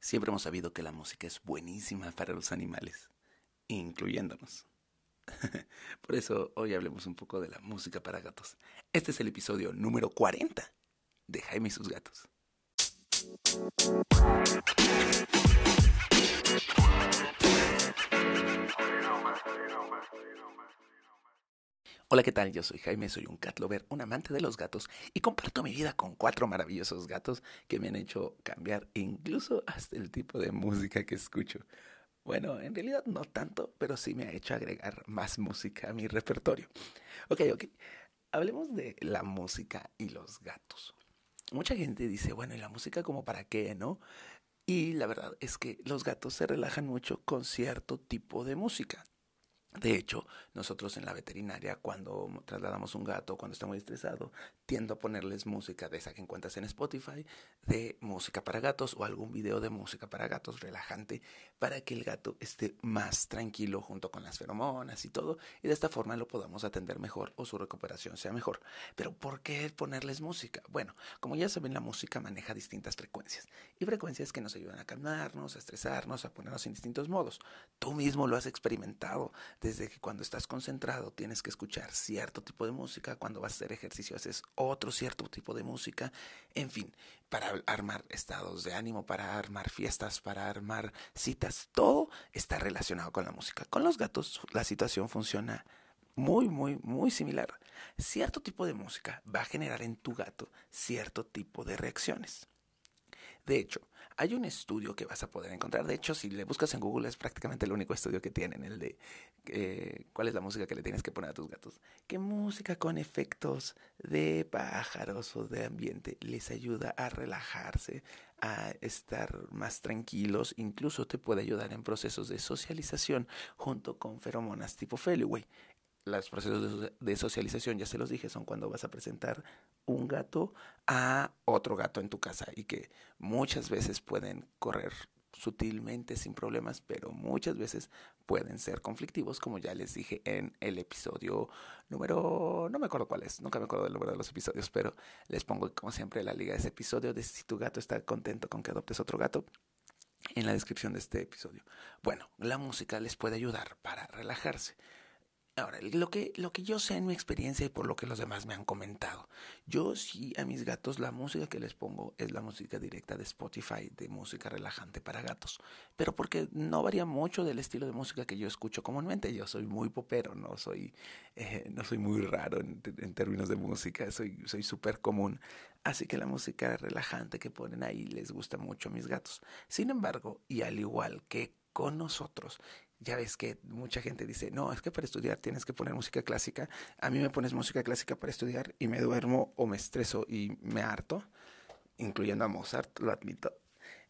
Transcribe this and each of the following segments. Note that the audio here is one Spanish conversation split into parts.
Siempre hemos sabido que la música es buenísima para los animales, incluyéndonos. Por eso hoy hablemos un poco de la música para gatos. Este es el episodio número 40 de Jaime y sus gatos. Hola, ¿qué tal? Yo soy Jaime, soy un cat lover, un amante de los gatos y comparto mi vida con cuatro maravillosos gatos que me han hecho cambiar incluso hasta el tipo de música que escucho. Bueno, en realidad no tanto, pero sí me ha hecho agregar más música a mi repertorio. Ok, ok. Hablemos de la música y los gatos. Mucha gente dice, bueno, ¿y la música como para qué, no? Y la verdad es que los gatos se relajan mucho con cierto tipo de música. De hecho, nosotros en la veterinaria, cuando trasladamos un gato, cuando está muy estresado, tiendo a ponerles música de esa que encuentras en Spotify, de música para gatos o algún video de música para gatos relajante, para que el gato esté más tranquilo junto con las feromonas y todo, y de esta forma lo podamos atender mejor o su recuperación sea mejor. Pero ¿por qué ponerles música? Bueno, como ya saben, la música maneja distintas frecuencias, y frecuencias que nos ayudan a calmarnos, a estresarnos, a ponernos en distintos modos. Tú mismo lo has experimentado desde que cuando estás concentrado tienes que escuchar cierto tipo de música, cuando vas a hacer ejercicio haces otro cierto tipo de música, en fin, para armar estados de ánimo, para armar fiestas, para armar citas, todo está relacionado con la música. Con los gatos la situación funciona muy, muy, muy similar. Cierto tipo de música va a generar en tu gato cierto tipo de reacciones. De hecho, hay un estudio que vas a poder encontrar. De hecho, si le buscas en Google es prácticamente el único estudio que tienen, el de eh, cuál es la música que le tienes que poner a tus gatos. ¿Qué música con efectos de pájaros o de ambiente les ayuda a relajarse, a estar más tranquilos? Incluso te puede ayudar en procesos de socialización junto con feromonas tipo Feliway los procesos de socialización, ya se los dije, son cuando vas a presentar un gato a otro gato en tu casa y que muchas veces pueden correr sutilmente sin problemas, pero muchas veces pueden ser conflictivos, como ya les dije en el episodio número, no me acuerdo cuál es, nunca me acuerdo del número de los episodios, pero les pongo como siempre la liga de ese episodio de si tu gato está contento con que adoptes otro gato en la descripción de este episodio. Bueno, la música les puede ayudar para relajarse. Ahora, lo que, lo que yo sé en mi experiencia y por lo que los demás me han comentado, yo sí a mis gatos la música que les pongo es la música directa de Spotify, de música relajante para gatos, pero porque no varía mucho del estilo de música que yo escucho comúnmente. Yo soy muy popero, no soy, eh, no soy muy raro en, en, términos de música, soy súper común. Así que la música relajante que ponen ahí les gusta mucho a mis gatos. Sin embargo, y al igual que con nosotros, ya ves que mucha gente dice, no, es que para estudiar tienes que poner música clásica. A mí me pones música clásica para estudiar y me duermo o me estreso y me harto, incluyendo a Mozart, lo admito.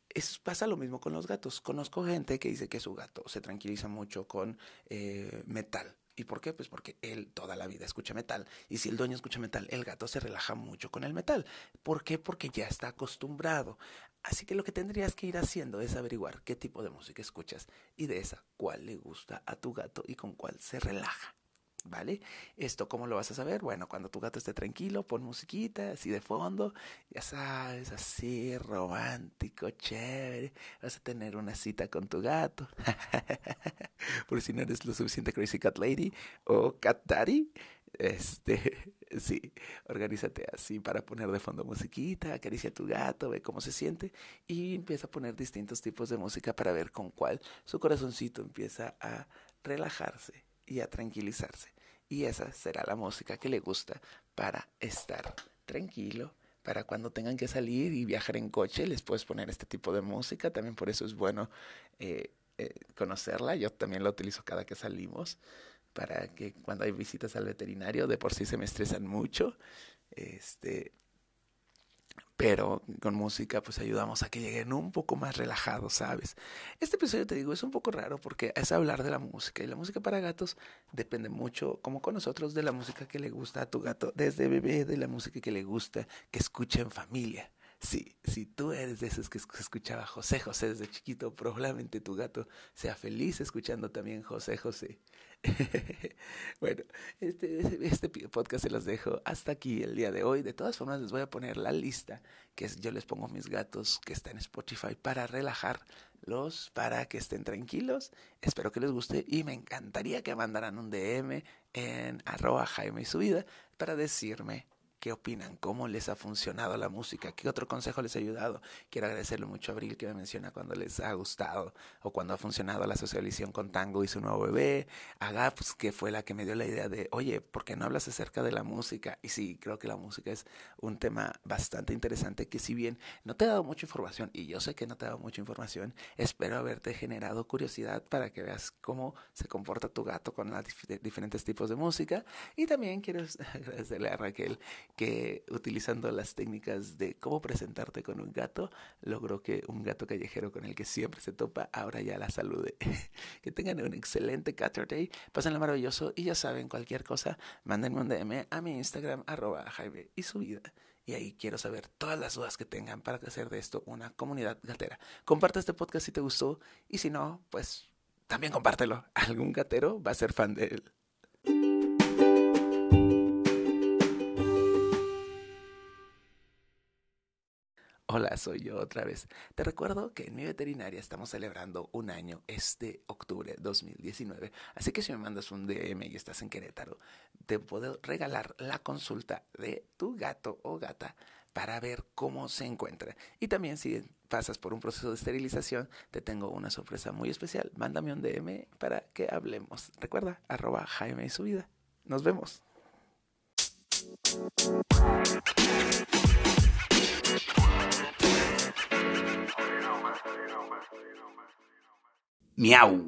Es, pasa lo mismo con los gatos. Conozco gente que dice que su gato se tranquiliza mucho con eh, metal. ¿Y por qué? Pues porque él toda la vida escucha metal. Y si el dueño escucha metal, el gato se relaja mucho con el metal. ¿Por qué? Porque ya está acostumbrado. Así que lo que tendrías que ir haciendo es averiguar qué tipo de música escuchas y de esa cuál le gusta a tu gato y con cuál se relaja. ¿Vale? Esto, ¿cómo lo vas a saber? Bueno, cuando tu gato esté tranquilo, pon musiquita así de fondo, ya sabes, así romántico, chévere. Vas a tener una cita con tu gato. Por si no eres lo suficiente Crazy Cat Lady o Cat Daddy, este, sí, organízate así para poner de fondo musiquita, acaricia a tu gato, ve cómo se siente y empieza a poner distintos tipos de música para ver con cuál su corazoncito empieza a relajarse y a tranquilizarse. Y esa será la música que le gusta para estar tranquilo, para cuando tengan que salir y viajar en coche, les puedes poner este tipo de música. También por eso es bueno eh, eh, conocerla. Yo también la utilizo cada que salimos para que cuando hay visitas al veterinario de por sí se me estresan mucho. Este, pero con música pues ayudamos a que lleguen un poco más relajados, ¿sabes? Este episodio te digo es un poco raro porque es hablar de la música y la música para gatos depende mucho, como con nosotros, de la música que le gusta a tu gato, desde bebé, de la música que le gusta, que escucha en familia. Sí, si tú eres de esos que escuchaba José José desde chiquito, probablemente tu gato sea feliz escuchando también José José. bueno, este, este podcast se los dejo hasta aquí el día de hoy. De todas formas, les voy a poner la lista que yo les pongo mis gatos que están en Spotify para relajarlos, para que estén tranquilos. Espero que les guste y me encantaría que mandaran un DM en arroba Jaime y su vida para decirme qué opinan, cómo les ha funcionado la música, qué otro consejo les ha ayudado. Quiero agradecerle mucho a Abril que me menciona cuando les ha gustado o cuando ha funcionado la socialización con Tango y su nuevo bebé, a Gaps que fue la que me dio la idea de, oye, ¿por qué no hablas acerca de la música? Y sí, creo que la música es un tema bastante interesante que si bien no te he dado mucha información, y yo sé que no te he dado mucha información, espero haberte generado curiosidad para que veas cómo se comporta tu gato con los diferentes tipos de música. Y también quiero agradecerle a Raquel que utilizando las técnicas de cómo presentarte con un gato, logró que un gato callejero con el que siempre se topa ahora ya la salude. que tengan un excelente Day, pásenlo maravilloso y ya saben, cualquier cosa, mándenme un DM a mi Instagram, arroba Jaime y su vida. Y ahí quiero saber todas las dudas que tengan para hacer de esto una comunidad gatera. Comparte este podcast si te gustó y si no, pues también compártelo. Algún gatero va a ser fan de él. Hola, soy yo otra vez. Te recuerdo que en mi veterinaria estamos celebrando un año este octubre 2019. Así que si me mandas un DM y estás en Querétaro, te puedo regalar la consulta de tu gato o gata para ver cómo se encuentra. Y también si pasas por un proceso de esterilización, te tengo una sorpresa muy especial. Mándame un DM para que hablemos. Recuerda, arroba Jaime y su vida. Nos vemos. Miau.